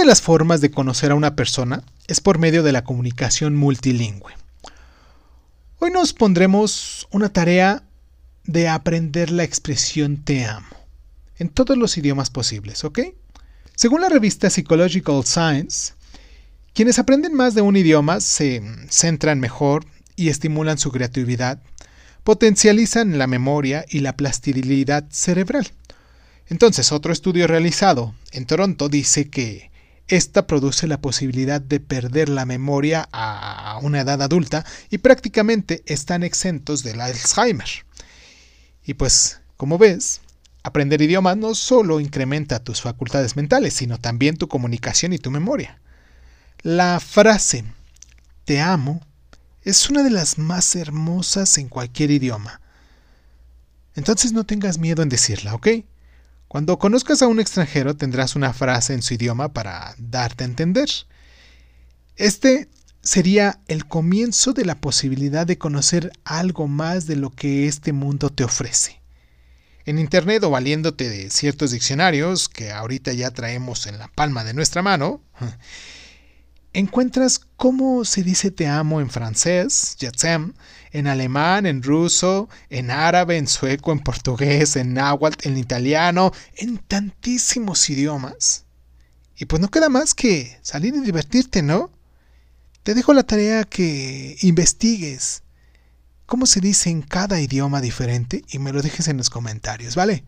de las formas de conocer a una persona es por medio de la comunicación multilingüe. Hoy nos pondremos una tarea de aprender la expresión te amo en todos los idiomas posibles, ¿ok? Según la revista Psychological Science, quienes aprenden más de un idioma se centran mejor y estimulan su creatividad, potencializan la memoria y la plasticidad cerebral. Entonces, otro estudio realizado en Toronto dice que esta produce la posibilidad de perder la memoria a una edad adulta y prácticamente están exentos del Alzheimer. Y pues, como ves, aprender idiomas no solo incrementa tus facultades mentales, sino también tu comunicación y tu memoria. La frase te amo es una de las más hermosas en cualquier idioma. Entonces no tengas miedo en decirla, ¿ok? Cuando conozcas a un extranjero tendrás una frase en su idioma para darte a entender. Este sería el comienzo de la posibilidad de conocer algo más de lo que este mundo te ofrece. En Internet o valiéndote de ciertos diccionarios que ahorita ya traemos en la palma de nuestra mano, encuentras cómo se dice te amo en francés, en alemán, en ruso, en árabe, en sueco, en portugués, en náhuatl, en italiano, en tantísimos idiomas. Y pues no queda más que salir y divertirte, ¿no? Te dejo la tarea que investigues cómo se dice en cada idioma diferente y me lo dejes en los comentarios, ¿vale?